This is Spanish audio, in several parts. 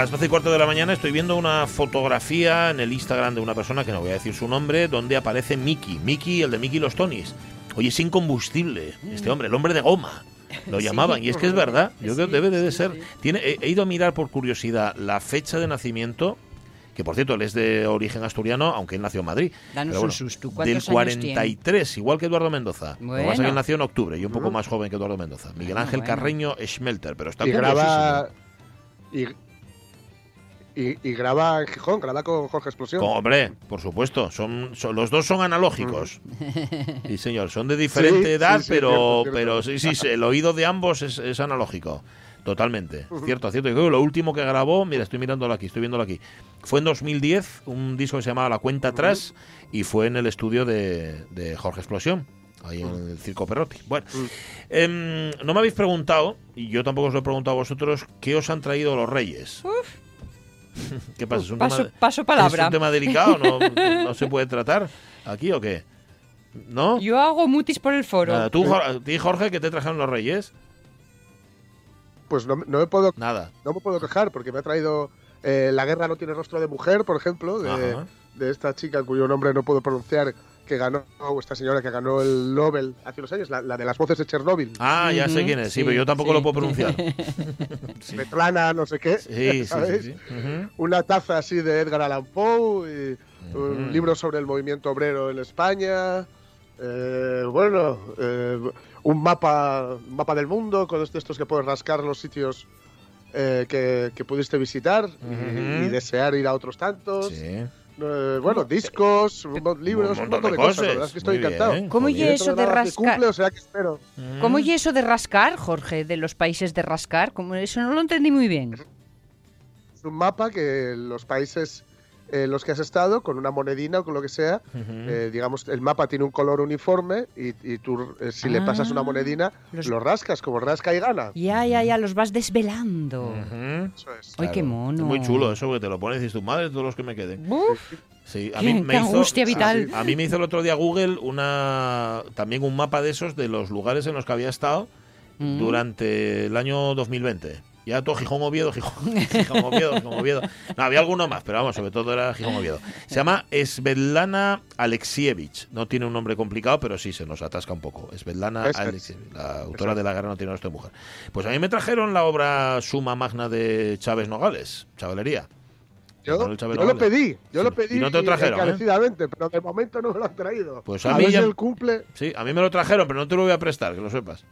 Las 12 y cuarto de la mañana estoy viendo una fotografía en el Instagram de una persona que no voy a decir su nombre, donde aparece Mickey. Mickey, el de Mickey los Tonys. Oye, es incombustible este hombre, el hombre de goma. Lo llamaban, y es que es verdad, yo creo que debe de ser. Tiene, he, he ido a mirar por curiosidad la fecha de nacimiento, que por cierto él es de origen asturiano, aunque él nació en Madrid. Danos Pero un susto, del ¿cuántos años 43, igual que Eduardo Mendoza. Lo que pasa es que Bueno. él nació en octubre, y un poco más joven que Eduardo Mendoza. Miguel Bueno, Ángel bueno. Carreño Schmelter, pero está y graba. Y, y, y graba en Gijón, graba con Jorge Explosión. Hombre, por supuesto, son, son- los dos son analógicos. Sí, señor, son de diferente Sí, edad, sí, sí, pero, cierto, cierto. pero sí, sí, sí, el oído de ambos es, es analógico. Totalmente. Cierto, cierto. Yo creo que lo último que grabó, mira, estoy mirándolo aquí, estoy viéndolo aquí. Fue en 2010, un disco que se llamaba La Cuenta Atrás, y fue en el estudio de, de Jorge Explosión. Ahí en el Circo Perrotti. Bueno, em, no me habéis preguntado, y yo tampoco os lo he preguntado a vosotros, ¿qué os han traído los Reyes? ¿Qué pasa? ¿Es un Paso, tema- paso ¿Es palabra. un tema delicado? ¿No, no se puede tratar aquí o qué? ¿No? Yo hago mutis por el foro. Nada, ¿Tú, Jor- a ti, Jorge, que te trajeron los reyes? Pues no, no me puedo, Nada. no me puedo quejar porque me ha traído eh, La guerra no tiene rostro de mujer, por ejemplo, de, de esta chica cuyo nombre no puedo pronunciar, que ganó, esta señora que ganó el Nobel hace unos años, la, la de las voces de Chernóbil. Ah, ya sé quién es, sí, sí, pero yo tampoco sí. lo puedo pronunciar. Sí, no sé qué. sí, sí. ¿sabéis? sí, sí. Ujú. Una taza así de Edgar Allan Poe, y un Ujú. libro sobre el movimiento obrero en España. eh, bueno, eh, un mapa, un mapa del mundo con estos estos que puedes rascar los sitios eh, que, que pudiste visitar y- Ujú. y, desear ir a otros tantos. Sí. Eh, bueno, discos, un libros, un montón de cosas. La verdad es que estoy Muy encantado. bien, ¿Cómo y eso de rascar? cumple, o sea que espero. Mm. ¿Cómo y eso de rascar, Jorge, de los países de rascar? ¿Cómo eso no lo entendí muy bien. Es un mapa que los países en los que has estado, con una monedina o con lo que sea, eh, digamos, el mapa tiene un color uniforme y, y tú, eh, si le pasas una Ah, monedina, los- lo rascas, como rasca y gana. Ya, ya, ya, los vas desvelando. Ujú. Eso es. Ay, qué mono. Es muy chulo eso, porque te lo pones y dices, tu madre, todos los que me queden. Uf, Sí, a Qué- mí me qué hizo, angustia vital. A mí me hizo el otro día Google una también un mapa de esos de los lugares en los que había estado Mm. durante el año 2020. Ya todo Gijón Oviedo, Gijón, Gijón Oviedo, Gijón Oviedo. No, había alguno más, pero vamos, sobre todo era Gijón Oviedo. Se llama Svetlana Alexievich. No tiene un nombre complicado, pero sí se nos atasca un poco. Svetlana. Alexievich, la autora de La guerra no tiene de mujer. Pues a mí me trajeron la obra Suma Magna de Chávez Nogales, Chavalería. Yo, yo lo pedí, yo Sí. lo pedí Y no te lo trajeron, ¿eh? encarecidamente, pero de momento no me lo han traído. Pues a a mí ya- el cumple. Sí, a mí me lo trajeron, pero no te lo voy a prestar, que lo sepas.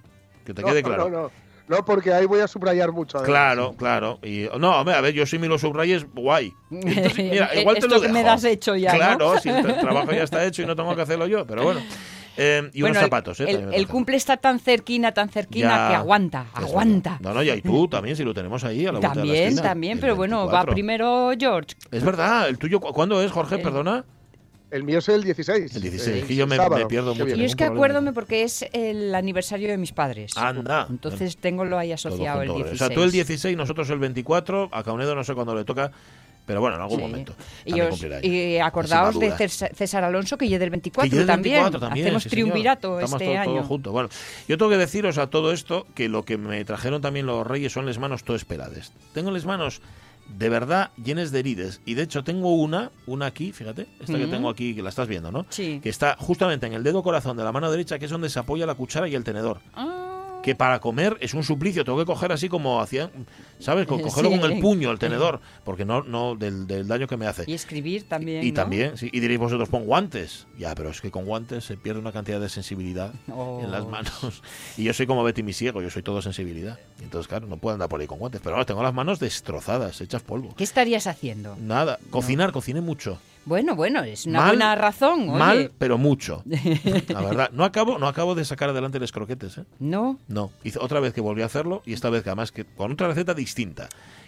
Que te No, quede no, claro. No, no, no, porque ahí voy a subrayar mucho. además. Claro, claro. Y, no, hombre, a ver, yo sí me lo subrayes, guay. Entonces, mira, igual te Esto lo que dejo. me das hecho ya, ¿no? Claro, si el tra- trabajo ya está hecho y no tengo que hacerlo yo, pero bueno. Eh, y Bueno, unos zapatos, ¿eh? el, el cumple está tan cerquina, tan cerquina Ya, que aguanta, aguanta. verdad. No, no, ya y tú también, si lo tenemos ahí a la vuelta de la También, esquina, también, el pero bueno, va 24. primero George. Es verdad, el tuyo, ¿cu- ¿cuándo es, Jorge? El- Perdona. El mío es el 16. El 16, eh, que yo me- sábado. me pierdo mucho. bien. Y es que acuérdame porque es el aniversario de mis padres. Anda. Entonces tengo lo ahí asociado el junto. 16. O sea, tú el 16, nosotros el 24, a Caunedo no sé cuándo le toca, pero bueno, en algún Sí. momento. Y, os- acordaos de. César, Alonso, que yo del 24 Que yo del también. 24 también, Hacemos sí, triunvirato Estamos este todo- año. todo junto. Bueno, yo tengo que deciros a todo esto que lo que me trajeron también los reyes son las manos todo esperades. Tengo las manos de verdad llenas de heridas y de hecho tengo una, una aquí, fíjate, esta que tengo aquí que la estás viendo, ¿no? Sí. Que está justamente en el dedo corazón de la mano derecha, que es donde se apoya la cuchara y el tenedor. Ah, que para comer es un suplicio. Tengo que coger así como hacían, ¿sabes? Co- Cogerlo Sí. con el puño, el tenedor, porque no, no del, del daño que me hace. Y escribir también. Y ¿no? también, sí, y diréis vosotros, pon guantes. Ya, pero es que con guantes se pierde una cantidad de sensibilidad Oh. en las manos. Y yo soy como Betty mi ciego, yo soy todo sensibilidad. Entonces, claro, no puedo andar por ahí con guantes. Pero ahora tengo las manos destrozadas, hechas polvo. ¿Qué estarías haciendo? Nada, cocinar, cociné mucho. Bueno, bueno, es una Mal, buena razón. Oye. Mal, pero mucho. La verdad, no acabo, no acabo de sacar adelante los croquetes, ¿eh? No. No, hice otra vez que volví a hacerlo y esta vez que además que con otra receta distinta,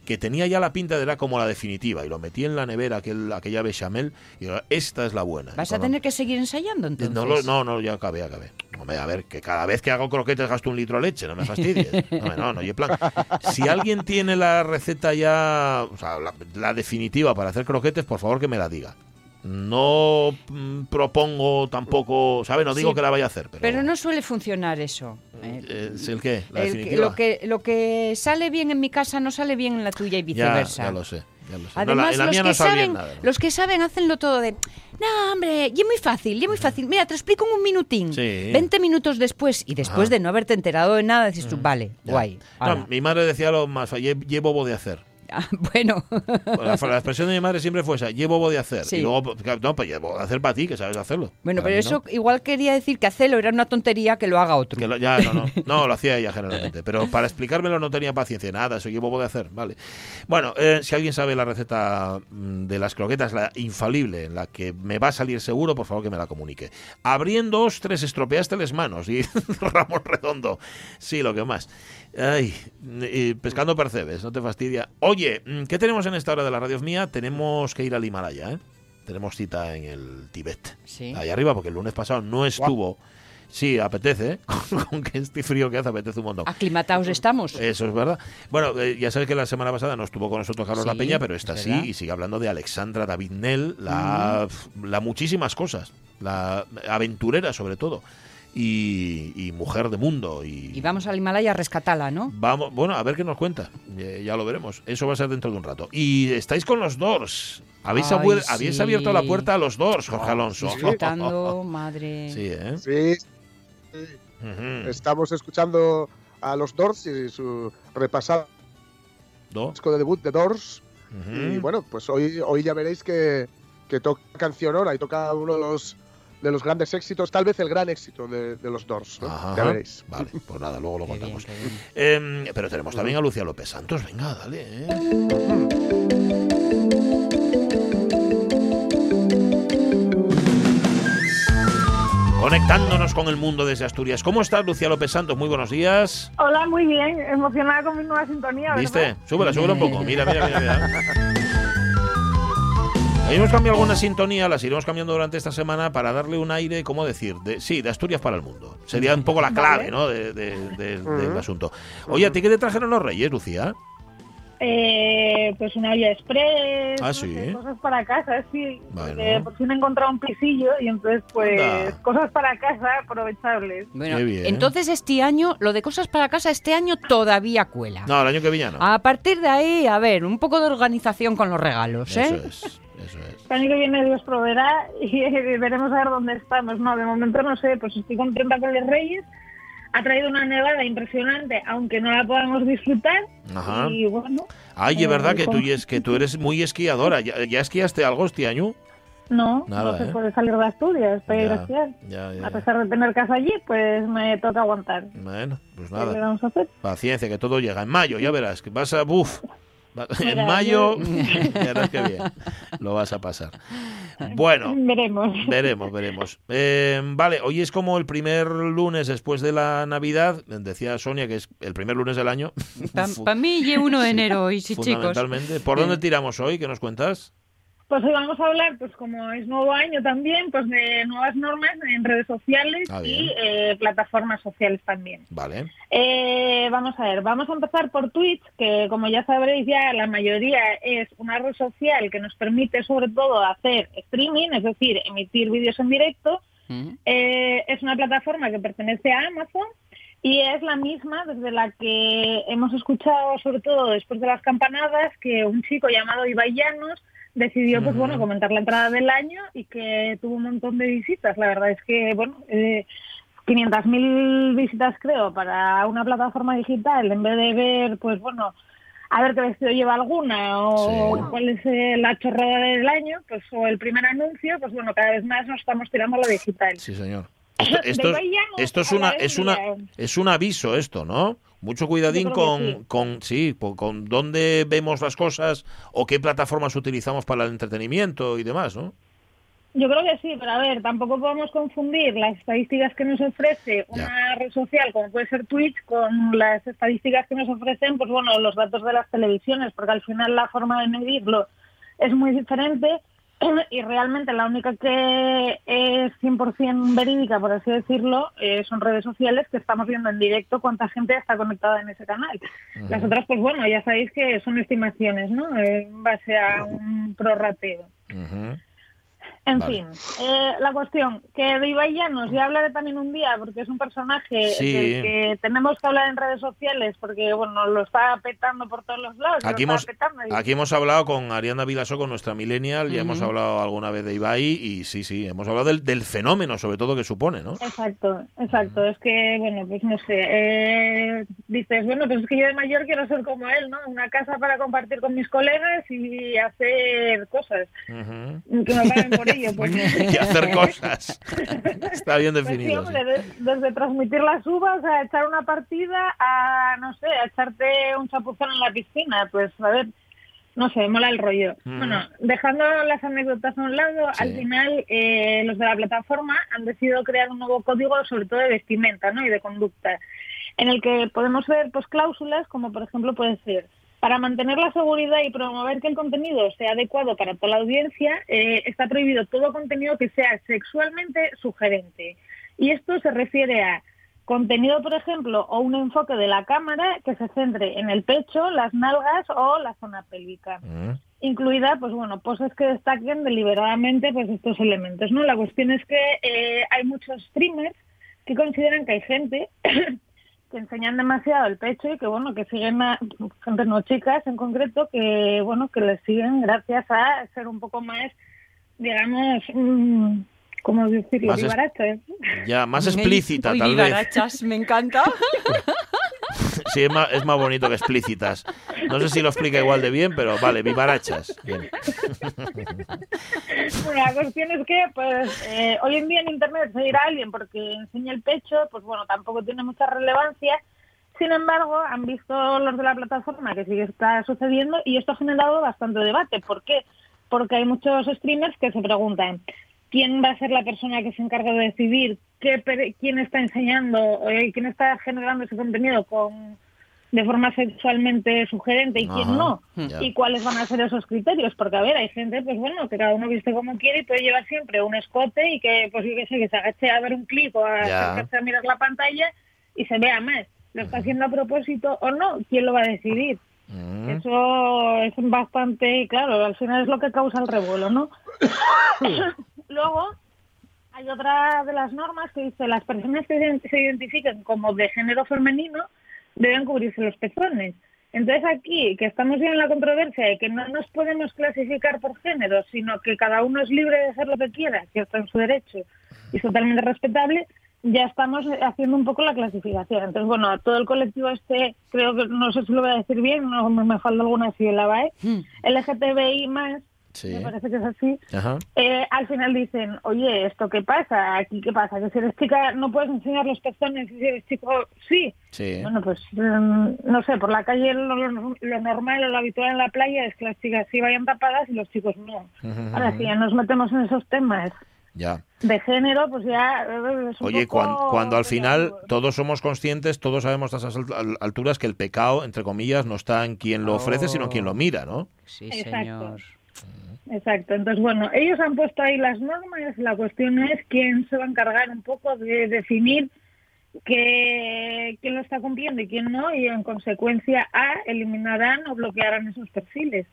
que tenía ya la pinta de era como la definitiva y lo metí en la nevera aquel, aquella bechamel y digo, esta es la buena. ¿Vas a tener que seguir ensayando entonces? no, lo- no, no, ya acabé, acabé. Hombre, a ver, que cada vez que hago croquetes gasto un litro de leche, no me fastidies. No, no, no, y en plan. Si alguien tiene la receta ya, o sea, la, la definitiva para hacer croquetes, por favor que me la diga. No mm, propongo tampoco, ¿sabes? No digo Sí, que la vaya a hacer, pero. Pero no suele funcionar eso. ¿eh? Eh, ¿es ¿El qué? ¿La El que- definitiva? lo, que, lo que sale bien en mi casa no sale bien en la tuya y viceversa. ya lo sé. Ya lo sé. No, Además, la, en la los, que no saben, nada. ¿no? los que saben hacenlo todo de, no, hombre, y es muy fácil, y es muy fácil. Mira, te explico en un minutín. Sí. 20 minutos después, y después Ajá. de no haberte enterado de nada, dices tú, vale, Ya. guay. No, ala". mi madre decía lo más, lle- llevo de hacer. Ah, bueno, La, la expresión de mi madre siempre fue esa, llevo de hacer. Sí. Y luego, claro, no, pues llevo de hacer para ti, que sabes hacerlo. bueno, Para pero no. eso igual quería decir que hacerlo era una tontería que lo haga otro. Que lo- ya, no, no, no, lo hacía ella generalmente. Pero para explicármelo no tenía paciencia. Nada, eso bobo de hacer, vale. Bueno, eh, si alguien sabe la receta mm, de las croquetas, la infalible, en la que me va a salir seguro, por favor que me la comunique. Abriendo tres estropeaste las manos. Y Ramón Redondo, sí, lo que más. Ay, y pescando percebes, no te fastidia. Oye, mm, ¿qué tenemos en esta hora de la radio mía? Tenemos que ir al Himalaya, ¿eh? Tenemos cita en el Tíbet. Sí. Ahí arriba, porque el lunes pasado no estuvo. Sí, apetece, ¿eh? Con, que este frío que hace apetece un montón. Aclimatados estamos. Eso es verdad. Bueno, eh, ya sabes que la semana pasada no estuvo con nosotros Carlos Sí, La Peña, pero esta es sí, y sigue hablando de Alexandra David Nell, la, la muchísimas cosas, la aventurera sobre todo, y, y mujer de mundo. Y, Y vamos al Himalaya a rescatarla, ¿no? Vamos, bueno, a ver qué nos cuenta. Eh, ya lo veremos. Eso va a ser dentro de un rato. Y estáis con los Doors. Habéis, Ay, abuer- habéis abierto la puerta a los Doors, Jorge Alonso. Disfrutando, madre. Sí, ¿eh? Sí, estamos escuchando a los Doors y su repasado Do- disco de debut de Doors. Y bueno, pues hoy, hoy ya veréis que, que toca cancionora y toca uno de los, de los grandes éxitos, tal vez el gran éxito de, de los Doors. ¿no? Ajá. Ya veréis. Vale, pues nada, luego lo Qué bien, contamos. qué bien. Em, pero tenemos también a Lucía López Santos. Venga, dale. ¿eh? Conectándonos con el mundo desde Asturias. ¿Cómo estás, Lucía López Santos? Muy buenos días. Hola, muy bien. Emocionada con mi nueva sintonía, ¿verdad? ¿Viste? Súbela, súbela un poco. Mira, mira, mira, mira. Ahí hemos cambiado alguna sintonía, las iremos cambiando durante esta semana para darle un aire, ¿cómo decir? De, sí, de Asturias para el mundo. Sería un poco la clave. ¿no? De- de- de- del asunto. Oye, ¿a ti qué te trajeron los reyes, Lucía? Eh, pues una olla express, Ah, no sí. sé, cosas para casa, sí. Bueno. Porque por fin he encontrado un pisillo y entonces pues Anda. cosas para casa aprovechables. Bueno, Qué bien. entonces este año, lo de cosas para casa, este año todavía cuela. No, el año que viene no. A partir de ahí, a ver, un poco de organización con los regalos, ¿eh? Eso es, eso es. El año que viene Dios proveerá y veremos a ver dónde estamos. No, de momento no sé, pues estoy contenta con los Reyes. Ha traído una nevada impresionante, aunque no la podamos disfrutar. Ajá. Y bueno, Ay, es Eh, verdad que tú, y es, que tú eres muy esquiadora. ¿Ya, ya esquiaste algo este año? no, Nada, no se ¿eh? puede salir de Asturias para ir a pesar de tener casa allí, pues me toca aguantar. Bueno, pues ¿Qué le nada. vamos a hacer? Paciencia, que todo llega. En mayo, ya verás, que vas a... Uf, va- en mayo, yo- ya verás que bien, lo vas a pasar. Bueno, Veremos. veremos, veremos. Eh, vale, hoy es como el primer lunes después de la Navidad. Decía Sonia que es el primer lunes del año. Para mí, y uno de enero, y sí, chicos. Fundamentalmente. ¿Por dónde tiramos hoy? ¿Qué nos cuentas? Pues hoy vamos a hablar, pues como es nuevo año también, pues de nuevas normas en redes sociales Ah, y eh, plataformas sociales también. Vale. Eh, vamos a ver, vamos a empezar por Twitch, que como ya sabréis ya la mayoría es una red social que nos permite sobre todo hacer streaming, es decir, emitir vídeos en directo. Eh, es una plataforma que pertenece a Amazon y es la misma desde la que hemos escuchado, sobre todo después de las campanadas, que un chico llamado Ibai Llanos decidió, pues bueno, comentar la entrada del año y que tuvo un montón de visitas. La verdad es que, bueno, eh, 500.000 visitas, creo, para una plataforma digital, en vez de ver, pues bueno, a ver qué vestido lleva alguna o Sí. cuál es eh, la chorrada del año, pues o el primer anuncio, pues bueno, cada vez más nos estamos tirando a lo digital. Sí, señor. Esto, esto, esto es una es una es un aviso esto, ¿no? Mucho cuidadín con, sí. con sí, po- con dónde vemos las cosas o qué plataformas utilizamos para el entretenimiento y demás, ¿no? Yo creo que sí, pero a ver, tampoco podemos confundir las estadísticas que nos ofrece Ya. una red social como puede ser Twitch con las estadísticas que nos ofrecen, pues bueno, los datos de las televisiones, porque al final la forma de medirlo es muy diferente y realmente la única que es 100% verídica, por así decirlo, eh, son redes sociales que estamos viendo en directo cuánta gente está conectada en ese canal. Las otras, pues bueno, ya sabéis que son estimaciones, ¿no? En base a un prorrateo. Ujú. En Vale. fin, eh, la cuestión, que de Ibai Llanos ya hablaré también un día, porque es un personaje Sí. del que tenemos que hablar en redes sociales, porque bueno, lo está petando por todos los lados. Aquí hemos, y- aquí hemos hablado con Ariana Vilasó, con nuestra millennial, ya hemos hablado alguna vez de Ibai y sí, sí, hemos hablado del, del fenómeno sobre todo que supone, ¿no? Exacto, exacto. Es que, bueno, pues no sé. eh, dices, bueno, pues es que yo de mayor quiero ser como él, ¿no? Una casa para compartir con mis colegas y hacer cosas. Que me paguen por ello. Pues, Y hacer cosas. Está bien Pues sí, definido. sí. hombre, de- desde transmitir las uvas a echar una partida a, no sé, a echarte un chapuzón en la piscina. Pues, a ver, no sé, mola el rollo. Mm. Bueno, dejando las anécdotas a un lado, Sí. al final eh, los de la plataforma han decidido crear un nuevo código, sobre todo de vestimenta ¿no? y de conducta, en el que podemos ver pues cláusulas como, por ejemplo, puede ser para mantener la seguridad y promover que el contenido sea adecuado para toda la audiencia, eh, está prohibido todo contenido que sea sexualmente sugerente. Y esto se refiere a contenido, por ejemplo, o un enfoque de la cámara que se centre en el pecho, las nalgas o la zona pélvica Mm. incluida, pues bueno, poses que destaquen deliberadamente pues estos elementos, ¿no? La cuestión es que eh, hay muchos streamers que consideran que hay gente que enseñan demasiado el pecho y que bueno, que siguen a gente no chicas en concreto que bueno, que les siguen gracias a ser un poco más digamos, mm, ¿cómo decirlo? Más es-. Ya, más explícita, Uy, tal vez. me encanta. Sí, es más, es más bonito que explícitas. No sé si lo explica igual de bien, pero vale, vivarachas. Bien. Bueno, la cuestión es que, pues, eh, hoy en día en Internet seguir a alguien porque enseña el pecho, pues bueno, tampoco tiene mucha relevancia. Sin embargo, han visto los de la plataforma que sí que está sucediendo y esto ha generado bastante debate. ¿Por qué? Porque hay muchos streamers que se preguntan quién va a ser la persona que se encarga de decidir qué, quién está enseñando, eh, quién está generando ese contenido con de forma sexualmente sugerente y quién no ya. y cuáles van a ser esos criterios porque a ver hay gente pues bueno que cada uno viste como quiere y puede llevar siempre un escote y que pues yo qué sé que se agache a ver un clip o a a mirar la pantalla y se vea más. Lo está haciendo a propósito o no quién lo va a decidir Mm. eso es bastante claro al final es lo que causa el revuelo no luego hay otra de las normas que dice las personas que se- identifiquen como de género femenino deben cubrirse los pezones. Entonces aquí, que estamos ya en la controversia de que no nos podemos clasificar por género, sino que cada uno es libre de hacer lo que quiera, que está en su derecho y es totalmente respetable, ya estamos haciendo un poco la clasificación. Entonces, bueno, a todo el colectivo este, creo que, no sé si lo voy a decir bien, no me, me falta alguna sílaba, ¿eh? Hmm. LGTBI más, Sí. me parece que es así, eh, al final dicen, oye, ¿esto qué pasa? ¿Aquí qué pasa? Que si eres chica no puedes enseñar los pezones y si eres chico sí. Sí. Bueno, pues mm, no sé, por la calle lo, lo- lo normal o lo habitual en la playa es que las chicas sí vayan tapadas y los chicos no. Ahora, si ya nos metemos en esos temas Ya. de género, pues ya eh, es un Oye, poco cuando, al final todos somos conscientes, todos sabemos a esas alt- al- alturas que el pecado, entre comillas, no está en quien lo ofrece, sino en quien lo mira, ¿no? Sí, Exacto. señor. Exacto, entonces bueno, ellos han puesto ahí las normas, la cuestión es quién se va a encargar un poco de definir que, quién lo está cumpliendo y quién no, y en consecuencia A, eliminarán o bloquearán esos perfiles.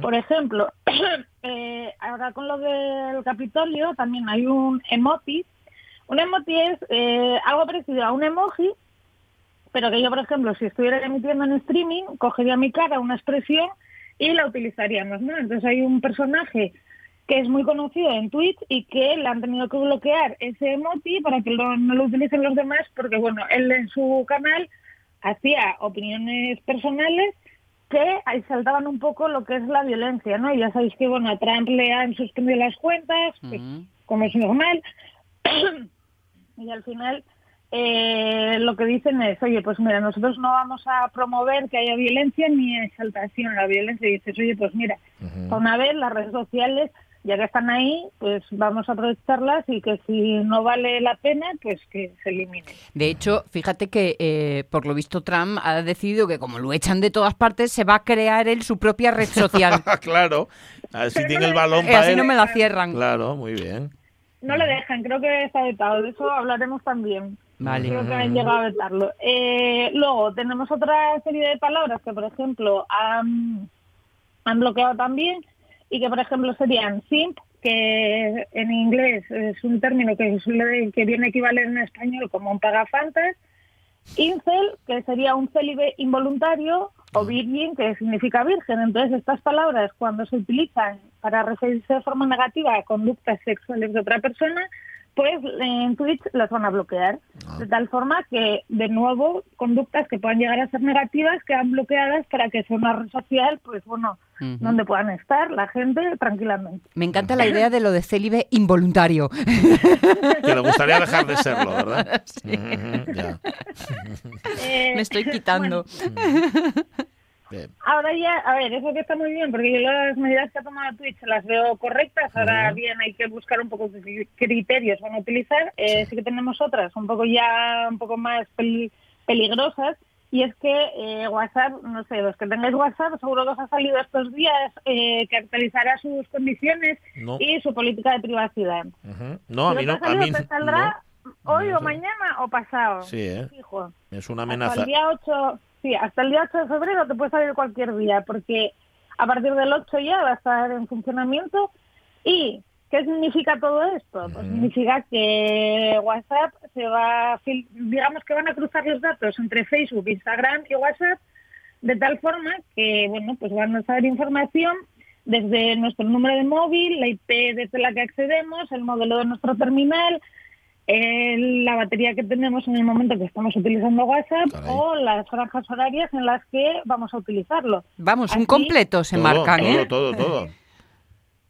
Por ejemplo, eh, ahora con lo del Capitolio también hay un emoji. Un emoji es eh, algo parecido a un emoji, pero que yo, por ejemplo, si estuviera emitiendo en streaming, cogería mi cara, una expresión y la utilizaríamos, ¿no? Entonces hay un personaje que es muy conocido en Twitch y que le han tenido que bloquear ese emoji para que lo- no lo utilicen los demás, porque bueno, él en su canal hacía opiniones personales que ahí saltaban un poco lo que es la violencia, ¿no? Y ya sabéis que bueno, a Trump le han suspendido las cuentas, como es normal, y al final eh, lo que dicen es, oye, pues mira, nosotros no vamos a promover que haya violencia ni exaltación a la violencia. Y dices, oye, pues mira, para una vez las redes sociales, ya que están ahí, pues vamos a aprovecharlas y que si no vale la pena, pues que se eliminen. De hecho, fíjate que eh, por lo visto Trump ha decidido que como lo echan de todas partes, se va a crear él su propia red social. claro. A ver si tiene el balón Eh, para así él. no me la cierran. Claro, muy bien. No le dejan, creo que está vetado, de eso hablaremos también. Vale. Creo que han llegado a vetarlo. Eh, luego tenemos otra serie de palabras que, por ejemplo, han, han bloqueado también y que, por ejemplo, serían simp, que en inglés es un término que, suele- que viene a equivaler en español como un pagafantas, incel, que sería un célibe involuntario, o virgin, que significa virgen. Entonces, estas palabras, cuando se utilizan para referirse de forma negativa a conductas sexuales de otra persona, pues en Twitch las van a bloquear. De tal forma que, de nuevo, conductas que puedan llegar a ser negativas quedan bloqueadas para que sea una red social, pues bueno, Ujú. donde puedan estar la gente tranquilamente. Me encanta la idea de lo de célibe involuntario. Que le gustaría dejar de serlo, ¿verdad? Ujú, ya. Eh, Me estoy quitando. Bien. Ahora ya, a ver, eso que está muy bien, porque yo las medidas que ha tomado Twitch las veo correctas. Ahora bien, hay que buscar un poco qué criterios van a utilizar. Eh, sí. que tenemos otras, un poco ya, un poco más peli- peligrosas. Y es que eh, WhatsApp, no sé, los que tengáis WhatsApp, seguro que os ha salido estos días eh, que actualizará sus condiciones No. y su política de privacidad. No, a mí no. A mí te saldrá hoy No o mañana o pasado. Sí, ¿eh? Fijo. Es una Hasta amenaza. el día 8, sí, hasta el día 8 de febrero te puede salir cualquier día, porque a partir del 8 ya va a estar en funcionamiento. ¿Y qué significa todo esto? Pues significa que WhatsApp se va, digamos que van a cruzar los datos entre Facebook, Instagram y WhatsApp, de tal forma que, bueno, pues van a saber información desde nuestro número de móvil, la IP desde la que accedemos, el modelo de nuestro terminal, el- la batería que tenemos en el momento que estamos utilizando WhatsApp Caray. o las franjas horarias en las que vamos a utilizarlo. Vamos, un Así- completo se todo, marcan, todo, ¿eh? todo, todo.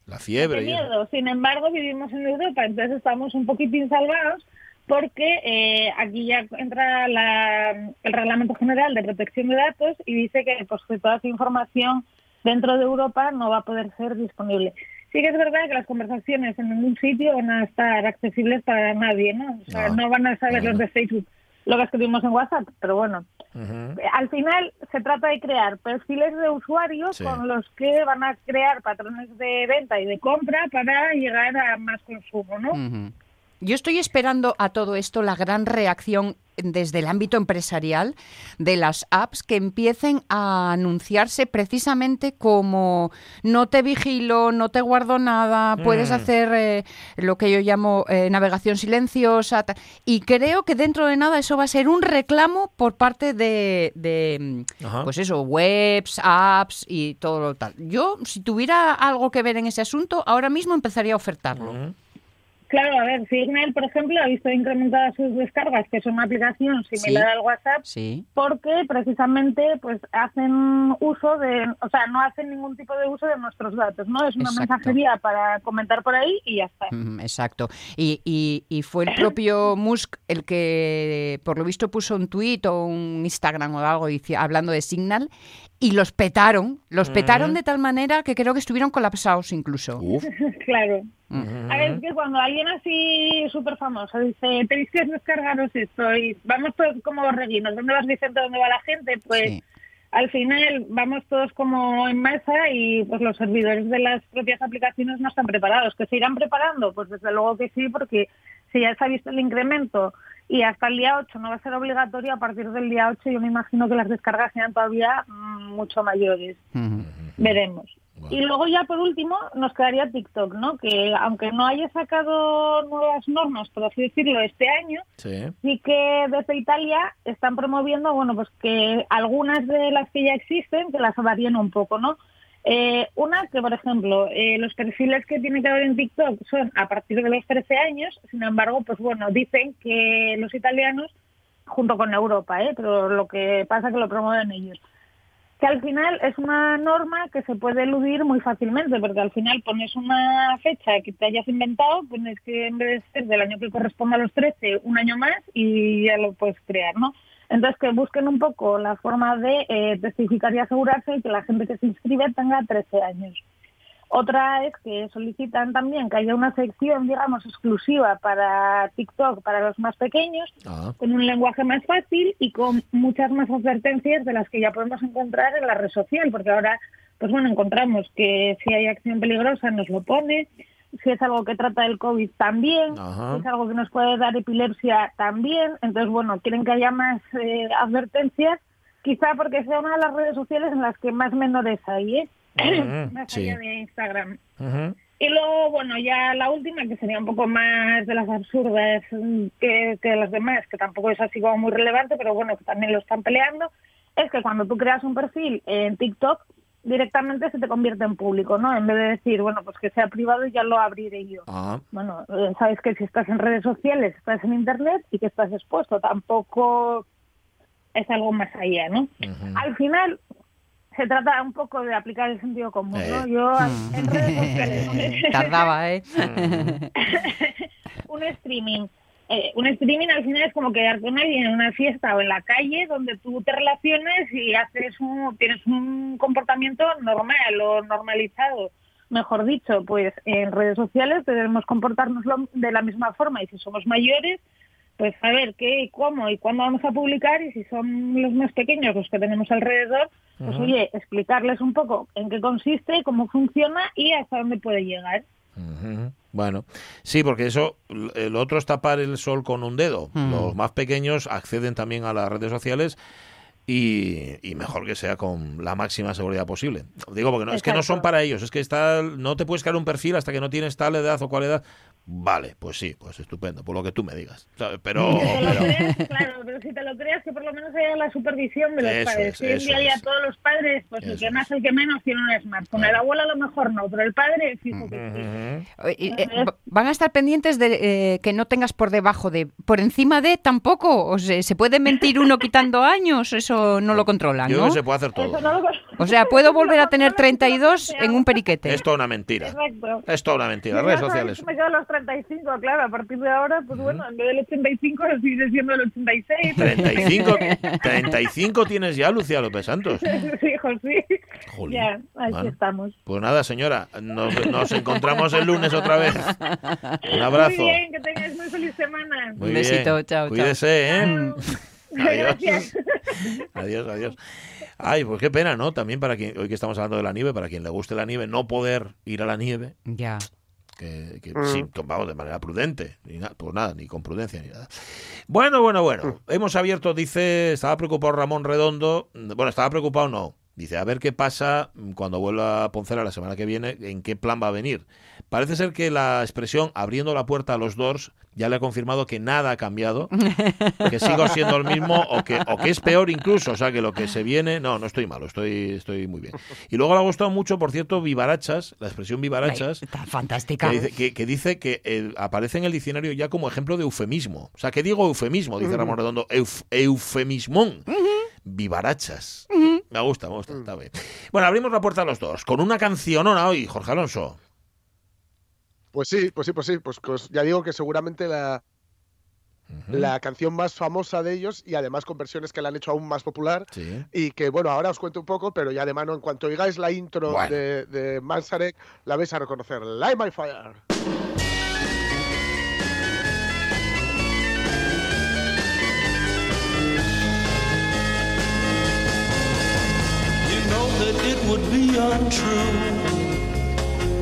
La fiebre. Miedo. Sin embargo, vivimos en Europa, entonces estamos un poquitín salvados porque eh, aquí ya entra la- el Reglamento General de Protección de Datos y dice que, pues, que toda esa información dentro de Europa no va a poder ser disponible. Sí que es verdad que las conversaciones en ningún sitio van a estar accesibles para nadie, ¿no? O sea, No. no, van a saber los de Facebook lo que escribimos en WhatsApp, pero bueno. Ujú. Al final se trata de crear perfiles de usuarios Sí. con los que van a crear patrones de venta y de compra para llegar a más consumo, ¿no? Yo estoy esperando a todo esto la gran reacción desde el ámbito empresarial de las apps que empiecen a anunciarse precisamente como no te vigilo, no te guardo nada, puedes Mm. hacer eh, lo que yo llamo eh, navegación silenciosa. Y creo que dentro de nada eso va a ser un reclamo por parte de, pues eso, webs, apps y todo lo tal. Yo, si tuviera algo que ver en ese asunto, ahora mismo empezaría a ofertarlo. Ujú. Claro, a ver, Signal, por ejemplo, ha visto incrementadas sus descargas, que es una aplicación similar Sí. al WhatsApp, Sí. porque precisamente pues hacen uso de, o sea, no hacen ningún tipo de uso de nuestros datos, ¿no? Es una Exacto. mensajería para comentar por ahí y ya está. Mm, Exacto. Y, y- y fue el propio Musk el que, por lo visto, puso un tuit o un Instagram o algo hablando de Signal y los petaron. Los petaron de tal manera que creo que estuvieron colapsados incluso. Uf. claro. Mm. A ver, es que cuando alguien así súper famoso dice, tenéis que descargaros esto y vamos todos como borreguinos, ¿dónde vas Vicente? ¿Dónde va la gente? Pues Sí. al final vamos todos como en masa y pues los servidores de las propias aplicaciones no están preparados. ¿Que se irán preparando? Pues desde luego que sí, porque si ya se ha visto el incremento y hasta el día 8 no va a ser obligatorio, a partir del día 8 yo me imagino que las descargas sean todavía mm, mucho mayores. Veremos. Bueno. Y luego ya por último nos quedaría TikTok, ¿no? Que aunque no haya sacado nuevas normas, por así decirlo, este año, Sí. sí que desde Italia están promoviendo, bueno, pues que algunas de las que ya existen, que las varíen un poco, ¿no? Eh, una, que por ejemplo, eh, los perfiles que tiene que haber en TikTok son a partir de los 13 años, sin embargo, pues bueno, dicen que los italianos, junto con Europa, ¿eh? pero lo que pasa es que lo promueven ellos, que al final es una norma que se puede eludir muy fácilmente, porque al final pones una fecha que te hayas inventado, pones que en vez de ser del año que corresponde a los 13, un año más y ya lo puedes crear, ¿no? Entonces, que busquen un poco la forma de eh, testificar y asegurarse que la gente que se inscribe tenga 13 años. Otra es que solicitan también que haya una sección, digamos, exclusiva para TikTok para los más pequeños, Ah. con un lenguaje más fácil y con muchas más advertencias de las que ya podemos encontrar en la red social, porque ahora, pues bueno, encontramos que si hay acción peligrosa nos lo pone, si es algo que trata el COVID también, Ajá. si es algo que nos puede dar epilepsia también, entonces bueno, quieren que haya más eh, advertencias, quizá porque sea una de las redes sociales en las que más menores hay, ¿eh? Más sí. allá de Instagram. Y luego, bueno, ya la última, que sería un poco más de las absurdas mm, que, que las demás, que tampoco es así como muy relevante, pero bueno, que también lo están peleando, es que cuando tú creas un perfil en TikTok, directamente se te convierte en público, ¿no? En vez de decir, bueno, pues que sea privado y ya lo abriré yo. Ah. Bueno, eh, sabes que si estás en redes sociales, estás en Internet y que estás expuesto, tampoco es algo más allá, ¿no? Al final se trata un poco de aplicar el sentido común, ¿no? Eh. Yo en redes sociales... Tardaba, ¿eh? un streaming. Eh, un streaming al final es como quedar con alguien en una fiesta o en la calle donde tú te relaciones y haces un, tienes un comportamiento normal o normalizado. Mejor dicho, pues en redes sociales debemos comportarnos de la misma forma y si somos mayores, pues saber qué y cómo y cuándo vamos a publicar y si son los más pequeños los que tenemos alrededor, pues oye, explicarles un poco en qué consiste, cómo funciona y hasta dónde puede llegar. Bueno, sí, porque eso, el otro es tapar el sol con un dedo. Mm. Los más pequeños acceden también a las redes sociales y, y mejor que sea con la máxima seguridad posible. Digo, porque no, es que no son para ellos, es que está, no te puedes crear un perfil hasta que no tienes tal edad o cual edad. Vale, pues sí, pues estupendo, por lo que tú me digas. ¿sabes? Pero, Te lo pero- creas, claro, pero si te lo creas que por lo menos haya la supervisión de los Eso padres. es, Hoy día ya todos los padres, pues el que más, es. el que menos tiene un smartphone. El abuelo a lo mejor no, pero el padre fijo que sí. Eh, va- ¿Van a estar pendientes de eh, que no tengas por debajo de, por encima de tampoco? O sea, ¿se puede mentir uno quitando años? Eso no lo controlan, Yo creo ¿no? que se puede hacer todo. Eso no lo- O sea, ¿puedo volver a tener No, 32 en un periquete? Es toda una mentira. Exacto. Es toda una mentira. Redes sociales. Me quedo a los 35, claro. A partir de ahora, pues bueno, en vez del 85 sigue siendo el 86. 35, 35 tienes ya, Lucía López Santos. sí, hijo, sí. Jolín. Ya, aquí Bueno. estamos. Pues nada, señora, nos, nos encontramos el lunes otra vez. Un abrazo. Muy bien, que tengáis muy feliz semana. Muy Un besito, bien. chao, chao. Cuídese, ¿eh? Adiós. Gracias. Adiós, adiós. Ay, pues qué pena, ¿no? También para quien, hoy que estamos hablando de la nieve, para quien le guste la nieve, no poder ir a la nieve, Ya. que, que Mm. sí, vamos, de manera prudente, ni na- pues nada, ni con prudencia ni nada. Bueno, bueno, bueno, hemos abierto, dice, estaba preocupado Ramón Redondo, bueno, estaba preocupado no, dice, a ver qué pasa cuando vuelva a Poncela la semana que viene, en qué plan va a venir. Parece ser que la expresión abriendo la puerta a los Doors ya le ha confirmado que nada ha cambiado, que sigo siendo el mismo o que, o que es peor incluso, o sea que lo que se viene, no, no estoy malo, estoy, estoy muy bien. Y luego le ha gustado mucho, por cierto, vivarachas, la expresión vivarachas, Ay, tan fantástica. que dice que, que dice que el- aparece en el diccionario ya como ejemplo de eufemismo. O sea, que digo eufemismo, dice Ramón Redondo, euf- eufemismón. Vivarachas. Me gusta, me gusta, está bien. Bueno, abrimos la puerta a los dos, con una cancionona hoy, Jorge Alonso. Pues sí, pues sí, pues sí. Pues, pues ya digo que seguramente la, la canción más famosa de ellos y además con versiones que la han hecho aún más popular. Sí. Y que bueno, ahora os cuento un poco, pero ya de mano, en cuanto oigáis la intro Bueno. de, de Manzarek, la vais a reconocer. Light My Fire. You know that it would be untrue.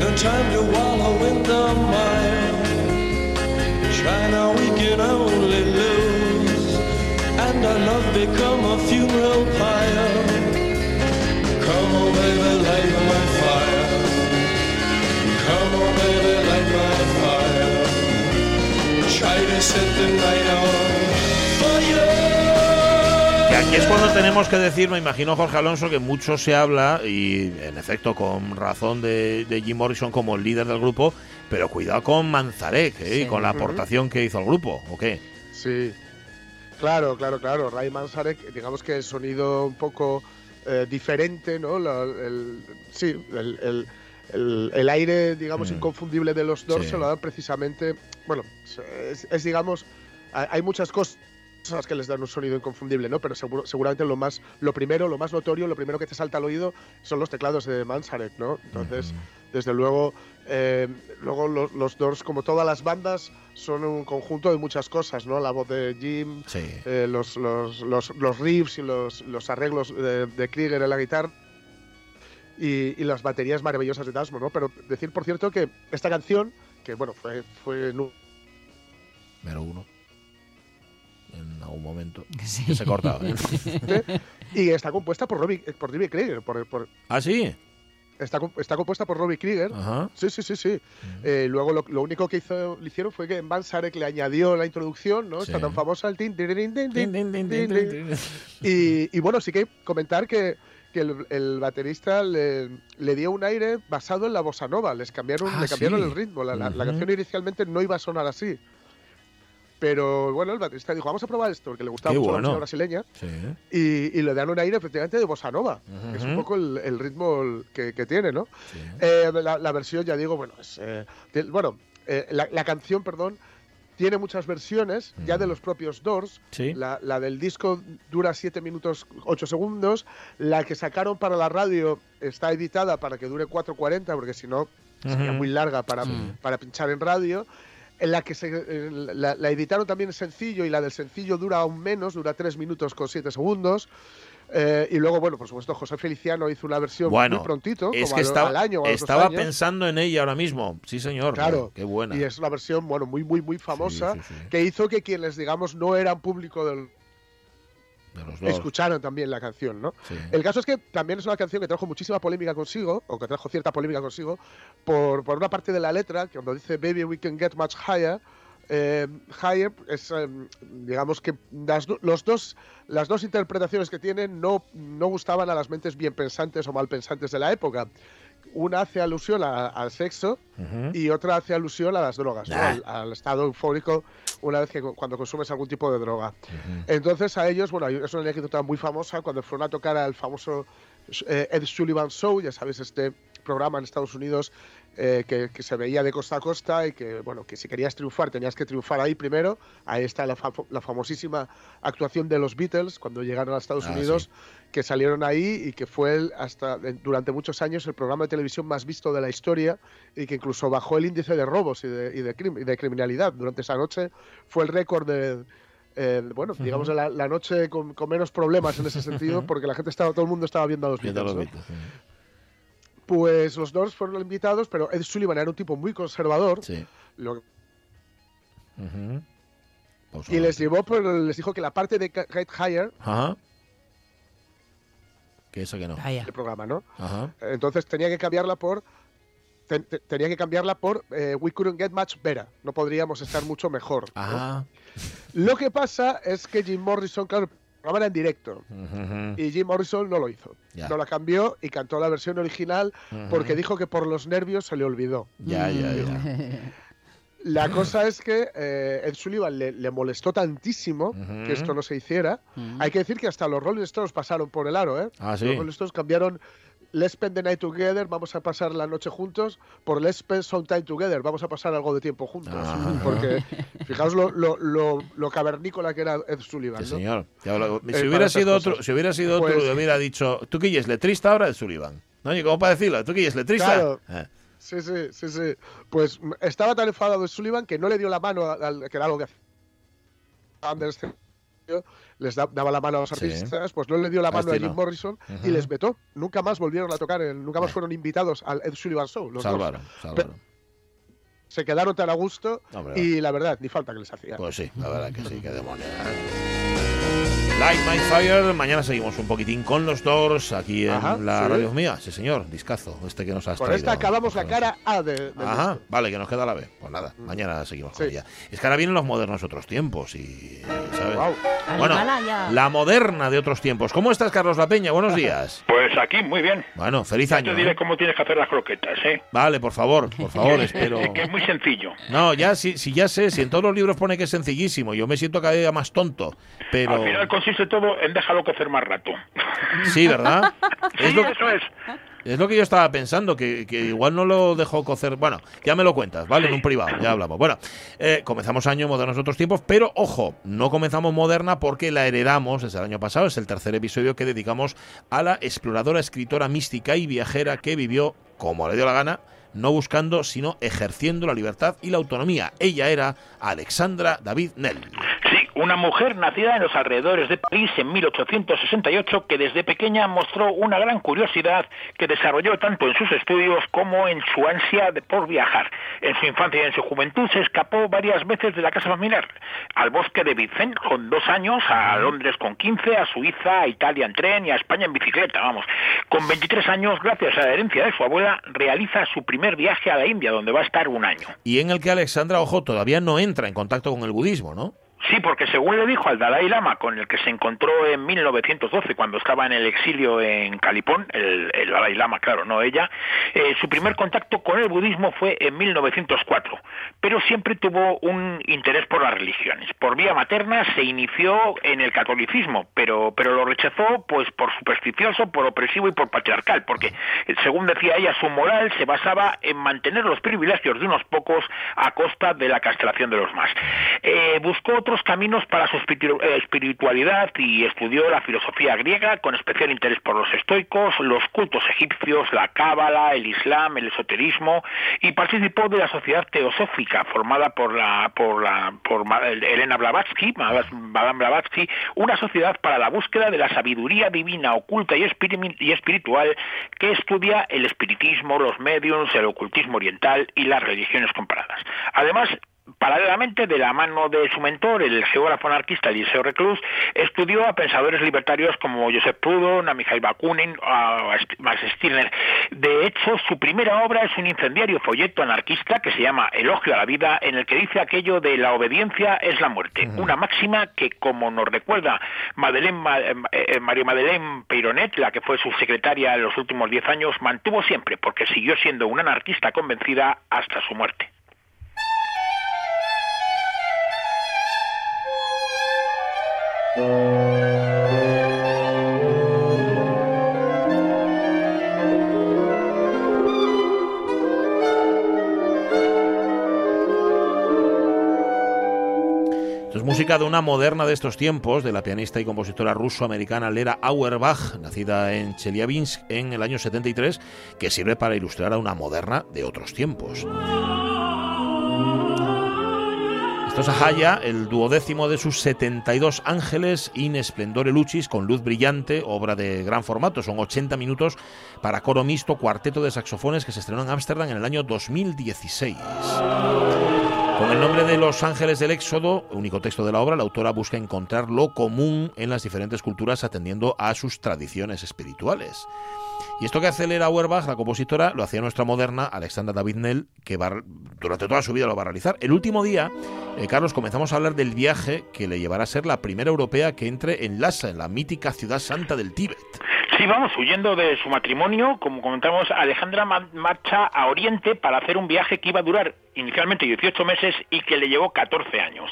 No time to wallow in the mire. China, we can only lose, and our love become a funeral pyre. Come on, baby, light my fire. Come on, baby, light my fire. Try to set the night on aquí es cuando tenemos que decir, me imagino, Jorge Alonso, que mucho se habla, y en efecto con razón de, de Jim Morrison como el líder del grupo, pero cuidado con Manzarek ¿eh? y con la aportación que hizo al grupo, ¿o qué? Sí, claro, claro, claro. Ray Manzarek, digamos que el sonido un poco eh, diferente, ¿no? La- el, sí, el, el- el- el aire, digamos, Mm. inconfundible de los dos Sí. se lo dan precisamente. Bueno, es, es, digamos, hay muchas cosas que les dan un sonido inconfundible, ¿no? Pero seguro- seguramente lo más, lo primero, lo más notorio, lo primero que te salta al oído son los teclados de Manzarek, ¿no? Entonces, desde luego, eh, luego los, los Doors, como todas las bandas, son un conjunto de muchas cosas, ¿no? La voz de Jim, Sí. eh, los, los, los, riffs y los, los arreglos de, de Krieger en la guitarra y, y las baterías maravillosas de Dasmo, ¿no? Pero decir, por cierto, que esta canción, que bueno, fue, fue nu- Mero uno. En algún momento. Sí. Que se cortaba. ¿eh? y está compuesta por Robbie, por Robbie Krieger, por, por- ¿Ah, sí? está, está compuesta por Robbie Krieger. Ajá. Sí, sí, sí, sí. Eh, luego lo, lo único que hizo, le hicieron fue que Van Sarek le añadió la introducción, ¿no? Está Sí. tan famosa el tin, tirirín, tin, tin, Tin, tin, tin, tin, tin, tin. tin. Y, y bueno, sí que comentar que, que el, el baterista le, le dio un aire basado en la bossa nova. Les cambiaron, Ah, le cambiaron sí. el ritmo. La, la- la Ujú. canción inicialmente no iba a sonar así. Pero bueno, el baterista dijo, vamos a probar esto, porque le gustaba Qué mucho bueno. la música brasileña. Sí. Y, y le dan un aire efectivamente de bossa nova, que es un poco el, el ritmo que, que tiene, ¿no? sí. Eh, la, la versión, ya digo, bueno, es, eh, bueno eh, la, la canción, perdón, tiene muchas versiones ya de los propios Doors. Sí. La, la del disco dura 7 minutos 8 segundos. La que sacaron para la radio está editada para que dure 4.40, porque si no sería muy larga para, Sí. para pinchar en radio. En la que se, eh, la, la editaron también en sencillo y la del sencillo dura aún menos, dura 3 minutos con 7 segundos. Eh, y luego, bueno, por supuesto, José Feliciano hizo una versión Bueno, muy prontito, es como que al- estaba, al año o a los dos estaba pensando en ella ahora mismo. Sí, señor. Claro. Qué buena. Y es una versión, bueno, muy, muy, muy famosa, Sí, sí, sí. que hizo que quienes, digamos, no eran público del... Escucharan también la canción, ¿no? Sí. El caso es que también es una canción que trajo muchísima polémica consigo, o que trajo cierta polémica consigo, por, por una parte de la letra, que cuando dice Baby we can get much higher, eh, higher es, eh, digamos que las, los dos, las dos interpretaciones que tienen no, no gustaban a las mentes bien pensantes o mal pensantes de la época. Una hace alusión a- al sexo y otra hace alusión a las drogas, ¿no? Ah. al, al estado eufórico una vez que cuando consumes algún tipo de droga. Entonces a ellos, bueno, hay- es una anécdota muy famosa cuando fueron a tocar al famoso eh, Ed Sullivan Show, ya sabes, este programa en Estados Unidos eh, que, que se veía de costa a costa y que, bueno, que si querías triunfar tenías que triunfar ahí primero. Ahí está la, fa- la famosísima actuación de los Beatles cuando llegaron a Estados Ah, Unidos, que salieron ahí y que fue el- hasta durante muchos años el programa de televisión más visto de la historia y que incluso bajó el índice de robos y de, y de, crim- y de criminalidad durante esa noche. Fue el récord de, eh, bueno, digamos, la, la noche con, con menos problemas en ese sentido, porque la gente estaba, todo el mundo estaba viendo a los Beatles. Pues los Doors fueron invitados, pero Ed Sullivan era un tipo muy conservador, Sí. lo-. Pues y les llevó, pero les dijo que la parte de Get Higher, Ajá. Que eso que no. Vaya. el programa, ¿no? Ajá. Entonces tenía que cambiarla por ten- te- tenía que cambiarla por eh, We couldn't get much better. No podríamos estar mucho mejor. ¿no? Ajá. Lo que pasa es que Jim Morrison, claro, programa era en directo. Ujú. Y Jim Morrison no lo hizo. Ya. No la cambió y cantó la versión original porque Ujú. dijo que por los nervios se le olvidó. Ya, ya, ya. La cosa es que eh, Ed Sullivan le, le molestó tantísimo Ujú. que esto no se hiciera. Mm. Hay que decir que hasta los Rolling Stones pasaron por el aro, ¿eh? Ah, sí. Los Rolling Stones cambiaron Let's Spend the Night Together, vamos a pasar la noche juntos, por Let's Spend Some Time Together, vamos a pasar algo de tiempo juntos. Ah. Porque fijaos lo, lo, lo, lo cavernícola que era Ed Sullivan, Sí, ¿no? señor. Lo- Eh, si hubiera sido otro, si hubiera sido otro, Pues- le hubiera dicho, ¿tú que es letrista ahora? Es Sullivan. ¿No? Oye, ¿cómo para decirlo? ¿Tú que es letrista? Claro. Eh. Sí, sí, sí, sí. Pues estaba tan enfadado de Sullivan que no le dio la mano al que era algo que hacía Anderson. Les da- daba la mano a los Sí. artistas, pues no le dio la mano a Jim. Morrison y les vetó. Nunca más volvieron a tocar, nunca más Eh. fueron invitados al Ed Sullivan Show. Los dos. Salvaron, salvaron. Se quedaron tan a gusto Hombre, y la verdad, ni falta que les hacía. Pues sí, la verdad que sí, qué demonios. Light My Fire, mañana seguimos un poquitín con los Doors aquí en Ajá, la sí. radio mía. Sí, señor, discazo, este que nos has Con traído. esta acabamos la cara A de, del Ajá, disco. vale, que nos queda la B. Pues nada, mañana seguimos con Sí. ella. Es que ahora vienen los modernos otros tiempos y, ¿sabes? Al Bueno, la moderna de otros tiempos. ¿Cómo estás, Carlos La Peña? Buenos días. Pues aquí, muy bien. Bueno, feliz año. te diré ¿eh? cómo tienes que hacer las croquetas, ¿eh? Vale, por favor, por favor, espero. Que es muy sencillo. No, ya si, si ya sé, si en todos los libros pone que es sencillísimo, yo me siento cada día más tonto, pero Al final consiste todo en déjalo cocer más rato. sí, ¿verdad? Es Sí, lo, eso es. es lo que yo estaba pensando, que, que igual no lo dejó cocer. Bueno, ya me lo cuentas, ¿vale? En un privado, ya hablamos. Bueno, eh, comenzamos año modernos otros tiempos, pero ojo, no comenzamos moderna porque la heredamos desde el año pasado. Es el tercer episodio que dedicamos a la exploradora, escritora mística y viajera que vivió como le dio la gana no buscando, sino ejerciendo la libertad y la autonomía. Ella era Alexandra David Nell. Una mujer nacida en los alrededores de París en 1868 que desde pequeña mostró una gran curiosidad que desarrolló tanto en sus estudios como en su ansia de por viajar. En su infancia y en su juventud se escapó varias veces de la casa familiar, al bosque de Vicente con dos años, a Londres con 15, a Suiza, a Italia en tren y a España en bicicleta, vamos. Con 23 años, gracias a la herencia de su abuela, realiza su primer viaje a la India, donde va a estar un año. Y en el que Alexandra, ojo, todavía no entra en contacto con el budismo, ¿no? Sí, porque según le dijo al Dalai Lama, con el que se encontró en 1912, cuando estaba en el exilio en Calipón, el, Dalai Lama, claro, no ella, eh, su primer contacto con el budismo fue en 1904, pero siempre tuvo un interés por las religiones. Por vía materna se inició en el catolicismo, pero, pero lo rechazó pues por supersticioso, por opresivo y por patriarcal, porque según decía ella, su moral se basaba en mantener los privilegios de unos pocos a costa de la castración de los más. Eh, buscó otros caminos para su eh, espiritualidad y estudió la filosofía griega con especial interés por los estoicos, los cultos egipcios, la cábala, el islam, el esoterismo y participó de la sociedad teosófica formada por la por la por Elena Blavatsky, Madame Blavatsky, una sociedad para la búsqueda de la sabiduría divina oculta y espiritual que estudia el espiritismo, los mediums, el ocultismo oriental y las religiones comparadas. Además, Paralelamente, de la mano de su mentor, el geógrafo anarquista Eliseo Reclus, estudió a pensadores libertarios como Joseph Proudhon, a Mikhail Bakunin, a Max Stirner. De hecho, su primera obra es un incendiario folleto anarquista que se llama Elogio a la vida, en el que dice aquello de la obediencia es la muerte, una máxima que, como nos recuerda Madeleine, Ma- eh, eh, María Madeleine Peyronet, la que fue su secretaria en los últimos diez años, mantuvo siempre, porque siguió siendo una anarquista convencida hasta su muerte. Música de una moderna de estos tiempos, de la pianista y compositora ruso-americana Lera Auerbach, nacida en Chelyabinsk en el año 73, que sirve para ilustrar a una moderna de otros tiempos. Esto es el duodécimo de sus 72 ángeles in esplendore lucis, con luz brillante, obra de gran formato. Son 80 minutos para coro mixto, cuarteto de saxofones que se estrenó en Ámsterdam en el año 2016. Con el nombre de Los Ángeles del Éxodo, único texto de la obra, la autora busca encontrar lo común en las diferentes culturas atendiendo a sus tradiciones espirituales. Y esto que hace Lera Auerbach, la compositora, lo hacía nuestra moderna Alexandra David Nell, que va, durante toda su vida lo va a realizar. El último día, eh, Carlos, comenzamos a hablar del viaje que le llevará a ser la primera europea que entre en Lhasa, en la mítica ciudad santa del Tíbet. Sí, vamos, huyendo de su matrimonio, como comentamos, Alejandra ma- marcha a Oriente para hacer un viaje que iba a durar inicialmente 18 meses y que le llevó 14 años.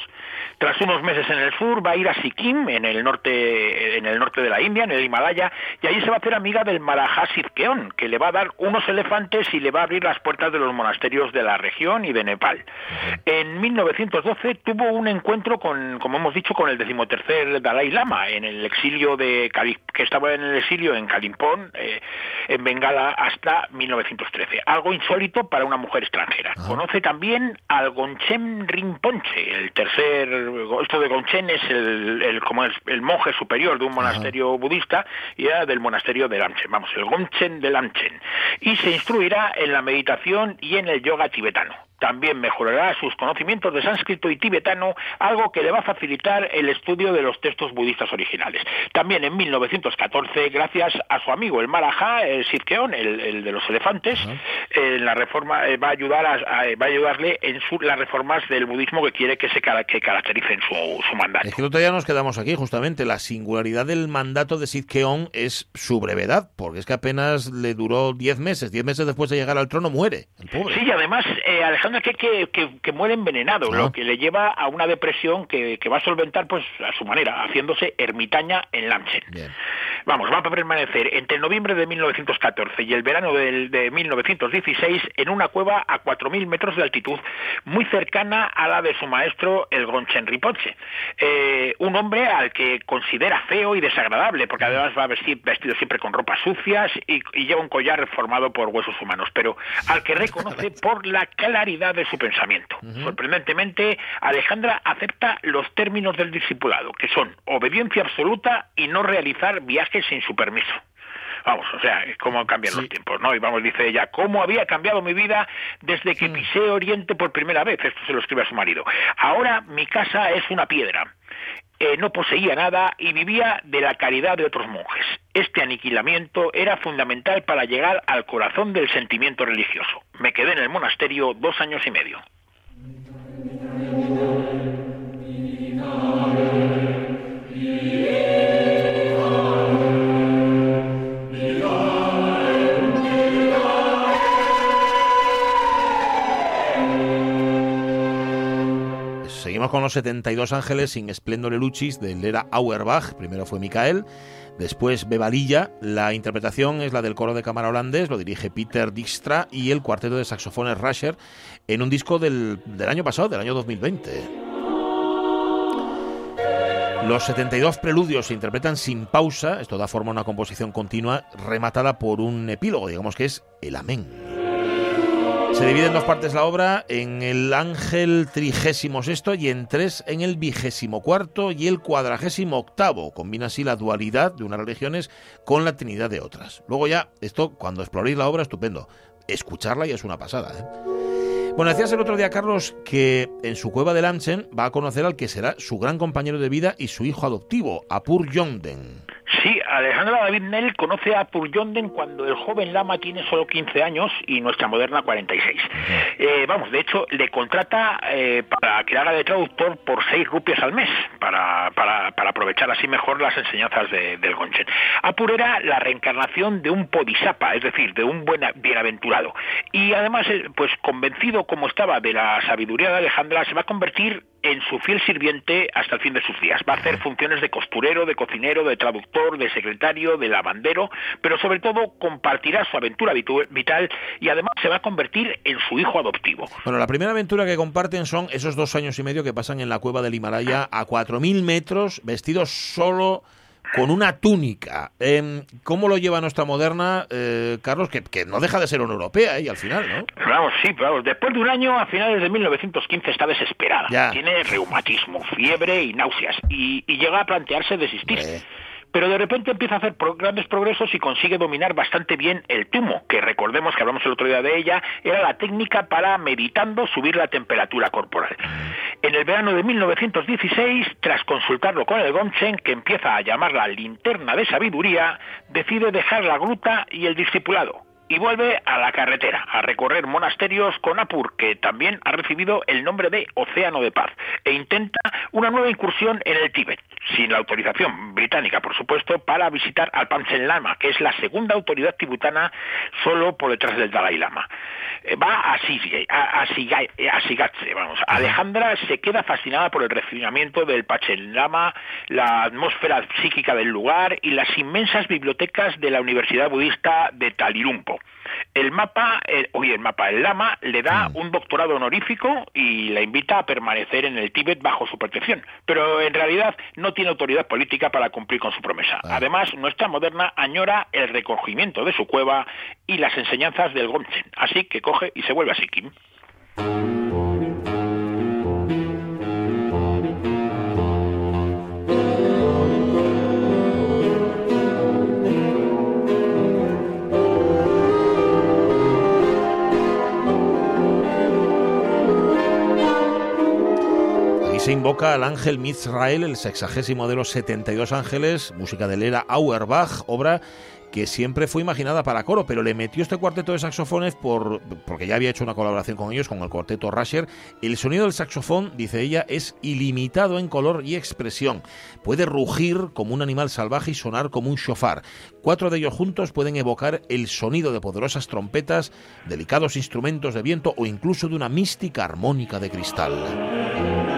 Tras unos meses en el sur va a ir a Sikkim, en el norte, en el norte de la India, en el Himalaya, y allí se va a hacer amiga del Maharaja Sitkeon, que le va a dar unos elefantes y le va a abrir las puertas de los monasterios de la región y de Nepal. En 1912 tuvo un encuentro con, como hemos dicho, con el decimotercer Dalai Lama en el exilio de Cali- que estaba en el exilio en Kalimpong, eh, en Bengala, hasta 1913. Algo insólito para una mujer extranjera. Conoce también también al Gonchen Rinpoche, el tercer, esto de Gonchen es el, el como es el monje superior de un monasterio budista y era del monasterio de Lamchen, vamos, el Gonchen de Lamchen, y se instruirá en la meditación y en el yoga tibetano. También mejorará sus conocimientos de sánscrito y tibetano, algo que le va a facilitar el estudio de los textos budistas originales. También en 1914, gracias a su amigo el Marajá, el Sirkeon, el, de los elefantes, en la reforma eh, va a ayudar a, va a ayudarle en su, las reformas del budismo que quiere que se que caractericen su, su mandato. Es que el día nos quedamos aquí, justamente. La singularidad del mandato de Sirkeon es su brevedad, porque es que apenas le duró 10 meses. 10 meses después de llegar al trono muere, el pobre. Sí, y además, eh, Alejandro que, que, muere envenenado, lo que le lleva a una depresión que, va a solventar pues a su manera, haciéndose ermitaña en Lamchen. Vamos, va a permanecer entre noviembre de 1914 y el verano de 1916 en una cueva a 4.000 metros de altitud, muy cercana a la de su maestro, el Gonchen Ripoche. Eh, un hombre al que considera feo y desagradable, porque además va vestir vestido siempre con ropas sucias y, y lleva un collar formado por huesos humanos, pero al que reconoce por la claridad de su pensamiento. Sorprendentemente, Alejandra acepta los términos del discipulado, que son obediencia absoluta y no realizar viajes sin su permiso. Vamos, o sea, cómo cambian los tiempos, ¿no? Y vamos, dice ella, cómo había cambiado mi vida desde que pisé Oriente por primera vez. Esto se lo escribe a su marido. Ahora mi casa es una piedra. Eh, no poseía nada y vivía de la caridad de otros monjes. Este aniquilamiento era fundamental para llegar al corazón del sentimiento religioso. Me quedé en el monasterio dos años y medio. Con los 72 ángeles sin Esplendore Lucis de Lera Auerbach. Primero fue Micael, después Bevalilla. La interpretación es la del coro de cámara holandés, lo dirige Peter Dijkstra y el cuarteto de saxofones Rasher en un disco del, del año pasado, del año 2020. Los 72 preludios se interpretan sin pausa, esto da forma a una composición continua rematada por un epílogo, digamos que es el amén. Se divide en dos partes la obra, en el ángel trigésimo sexto y en tres en el vigésimo cuarto y el cuadragésimo octavo. Combina así la dualidad de unas religiones con la trinidad de otras. Luego ya, esto cuando exploréis la obra, estupendo. Escucharla ya es una pasada. ¿eh? Bueno, decías el otro día, Carlos, que en su cueva de Lanchen va a conocer al que será su gran compañero de vida y su hijo adoptivo, Apur Yonden. Sí, Alejandra David Nell conoce a Purjonden cuando el joven Lama tiene solo 15 años y nuestra moderna 46. Eh, vamos, de hecho, le contrata eh, para que haga de traductor por 6 rupias al mes, para, para, para aprovechar así mejor las enseñanzas del Gonchen. Apur era la reencarnación de un podisapa, es decir, de un buen bienaventurado. Y además, eh, pues convencido como estaba de la sabiduría de Alejandra, se va a convertir en su fiel sirviente hasta el fin de sus días. Va a hacer funciones de costurero, de cocinero, de traductor, de secretario, de lavandero, pero sobre todo compartirá su aventura vital y además se va a convertir en su hijo adoptivo. Bueno, la primera aventura que comparten son esos dos años y medio que pasan en la cueva del Himalaya a 4.000 metros, vestidos solo con una túnica. Em, ¿Cómo lo lleva nuestra moderna, eh, Carlos? Que, no deja de ser una europea y al final, ¿no? Vamos, sí, vamos. Después de un año, a finales de 1915, está desesperada. Tiene reumatismo, fiebre y náuseas. Y, llega a plantearse desistir pero de repente empieza a hacer grandes progresos y consigue dominar bastante bien el tumo, que recordemos que hablamos el otro día de ella, era la técnica para, meditando, subir la temperatura corporal. En el verano de 1916, tras consultarlo con el Gonchen, que empieza a llamarla linterna de sabiduría, decide dejar la gruta y el discipulado y vuelve a la carretera, a recorrer monasterios con Apur, que también ha recibido el nombre de Océano de Paz, e intenta una nueva incursión en el Tíbet, sin la autorización británica, por supuesto, para visitar al Panchen Lama, que es la segunda autoridad tibetana solo por detrás del Dalai Lama. Eh, va a, a, a, Sigatse, vamos. Alejandra se queda fascinada por el refinamiento del Panchen Lama, la atmósfera psíquica del lugar y las inmensas bibliotecas de la Universidad Budista de Talirumpo. El mapa, el, el mapa, el Lama le da un doctorado honorífico y la invita a permanecer en el Tíbet bajo su protección, pero en realidad no tiene autoridad política para cumplir con su promesa. Además, nuestra moderna añora el recogimiento de su cueva y las enseñanzas del Gonchen, así que coge y se vuelve a Sikkim. Se invoca al ángel Mizrael, el sexagésimo de los 72 ángeles, música de Lera Auerbach, obra que siempre fue imaginada para coro, pero le metió este cuarteto de saxofones por, porque ya había hecho una colaboración con ellos, con el cuarteto Rasher. El sonido del saxofón, dice ella, es ilimitado en color y expresión. Puede rugir como un animal salvaje y sonar como un shofar. Cuatro de ellos juntos pueden evocar el sonido de poderosas trompetas, delicados instrumentos de viento o incluso de una mística armónica de cristal.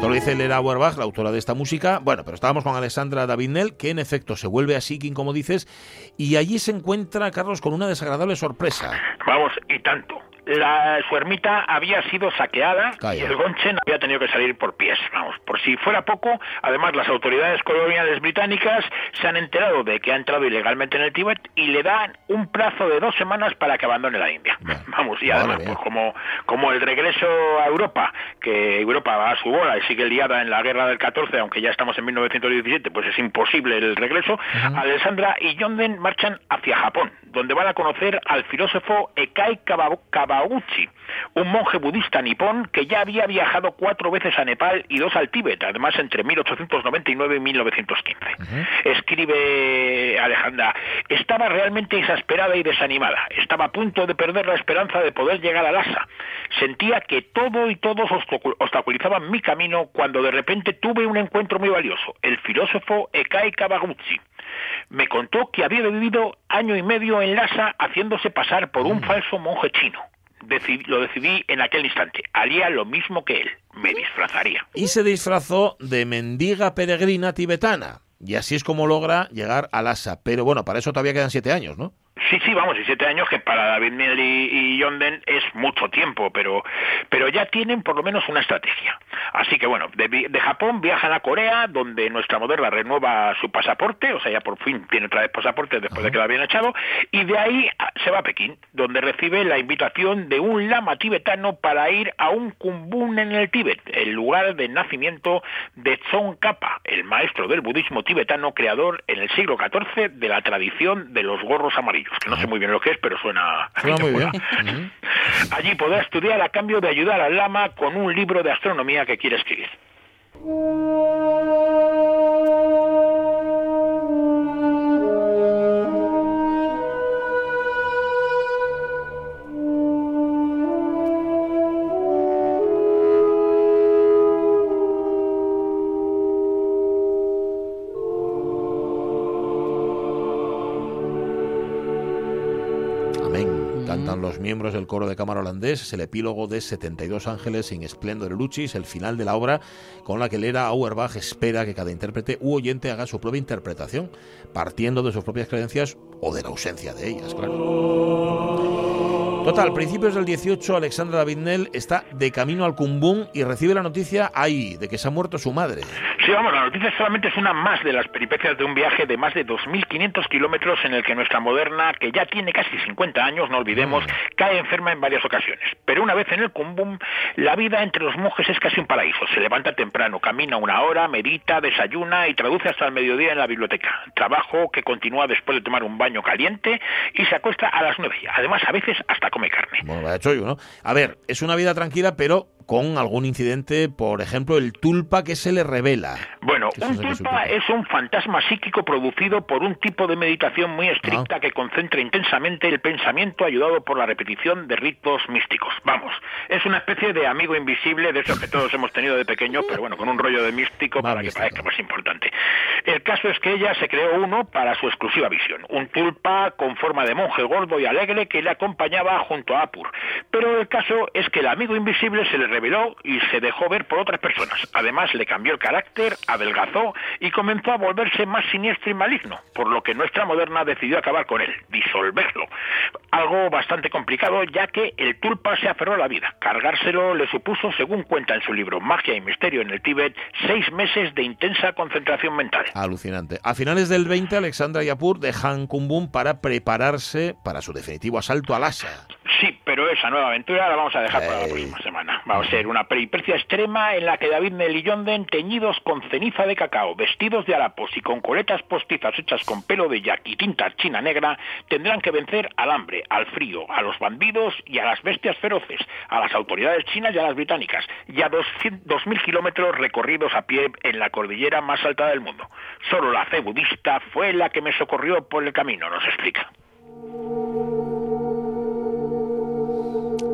Esto lo dice Lera Auerbach, la autora de esta música. Bueno, pero estábamos con Alexandra David que en efecto se vuelve a Seeking, como dices, y allí se encuentra, Carlos, con una desagradable sorpresa. Vamos, y tanto la, su ermita había sido saqueada y el Gonchen había tenido que salir por pies. Vamos, por si fuera poco, además las autoridades coloniales británicas se han enterado de que ha entrado ilegalmente en el Tíbet y le dan un plazo de dos semanas para que abandone la India. Vamos, y además, pues como, como el regreso a Europa, que Europa va a su bola y sigue liada en la guerra del 14, aunque ya estamos en 1917, pues es imposible el regreso, Alessandra y Yonden marchan hacia Japón, donde van a conocer al filósofo Ekai Kababu un monje budista nipón que ya había viajado cuatro veces a Nepal y dos al Tíbet, además entre 1899 y 1915. Escribe Alejandra, estaba realmente exasperada y desanimada, estaba a punto de perder la esperanza de poder llegar a Lhasa. Sentía que todo y todos obstaculizaban mi camino cuando de repente tuve un encuentro muy valioso, el filósofo Ekai Kabaguchi me contó que había vivido año y medio en Lhasa haciéndose pasar por un mm. falso monje chino lo decidí en aquel instante. Haría lo mismo que él, me disfrazaría. Y se disfrazó de mendiga peregrina tibetana. Y así es como logra llegar a Lhasa. Pero bueno, para eso todavía quedan siete años, ¿no? Sí, sí, vamos, y siete años que para David Miel y, Yonden es mucho tiempo, pero, pero ya tienen por lo menos una estrategia. Así que bueno, de, Japón viajan a Corea, donde nuestra moderna renueva su pasaporte, o sea, ya por fin tiene otra vez pasaporte después de que lo habían echado, y de ahí se va a Pekín, donde recibe la invitación de un lama tibetano para ir a un kumbun en el Tíbet, el lugar de nacimiento de Tsongkhapa, el maestro del budismo tibetano creador en el siglo XIV de la tradición de los gorros amarillos que no sé muy bien lo que es, pero suena... muy bien. Allí podrá estudiar a cambio de ayudar al lama con un libro de astronomía que quiere escribir. Miembros del coro de cámara holandés, es el epílogo de 72 ángeles in Splendor Lucis, el final de la obra con la que Lera Auerbach espera que cada intérprete u oyente haga su propia interpretación, partiendo de sus propias creencias o de la ausencia de ellas, claro. Total, principios del 18, Alexandra David está de camino al Cumbún y recibe la noticia ahí de que se ha muerto su madre. Sí, vamos, la noticia solamente es una más de las peripecias de un viaje de más de 2.500 kilómetros en el que nuestra moderna, que ya tiene casi 50 años, no olvidemos, mm. cae enferma en varias ocasiones. Pero una vez en el Cumbún, la vida entre los monjes es casi un paraíso. Se levanta temprano, camina una hora, medita, desayuna y traduce hasta el mediodía en la biblioteca. Trabajo que continúa después de tomar un baño caliente y se acuesta a las nueve. Además, a veces hasta come carne. Bueno, vaya chollo, ¿no? A ver, es una vida tranquila, pero con algún incidente, por ejemplo, el tulpa que se le revela. Bueno, un tulpa es un fantasma psíquico producido por un tipo de meditación muy estricta ah. que concentra intensamente el pensamiento ayudado por la repetición de ritos místicos. Vamos, es una especie de amigo invisible de esos que todos hemos tenido de pequeño, pero bueno, con un rollo de místico para que parezca más importante. El caso es que ella se creó uno para su exclusiva visión, un tulpa con forma de monje gordo y alegre que le acompañaba junto a Apur. Pero el caso es que el amigo invisible se le y se dejó ver por otras personas. Además, le cambió el carácter, adelgazó y comenzó a volverse más siniestro y maligno, por lo que nuestra moderna decidió acabar con él, disolverlo. Algo bastante complicado, ya que el tulpa se aferró a la vida. Cargárselo le supuso, según cuenta en su libro Magia y Misterio en el Tíbet, seis meses de intensa concentración mental. Alucinante. A finales del 20, Alexandra y Apur dejan Kumbum para prepararse para su definitivo asalto a Lhasa. Pero esa nueva aventura la vamos a dejar para la próxima semana. Va a ser una peripecia extrema en la que David Melillonden, teñidos con ceniza de cacao, vestidos de harapos y con coletas postizas hechas con pelo de yak y tinta china negra, tendrán que vencer al hambre, al frío, a los bandidos y a las bestias feroces, a las autoridades chinas y a las británicas, y a 2.000 kilómetros recorridos a pie en la cordillera más alta del mundo. Solo la fe budista fue la que me socorrió por el camino, nos explica.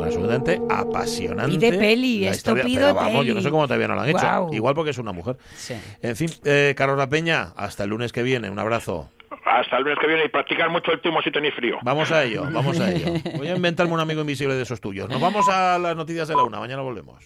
Absolutamente apasionante. Y de peli, la esto pido pero vamos, peli. yo no sé cómo todavía no lo han hecho. Igual porque es una mujer. Sí. En fin, eh, Carlos La Peña, hasta el lunes que viene. Un abrazo. Hasta el lunes que viene y practicar mucho el timo si tenéis frío. Vamos a ello, vamos a ello. Voy a inventarme un amigo invisible de esos tuyos. Nos vamos a las noticias de la una. Mañana volvemos.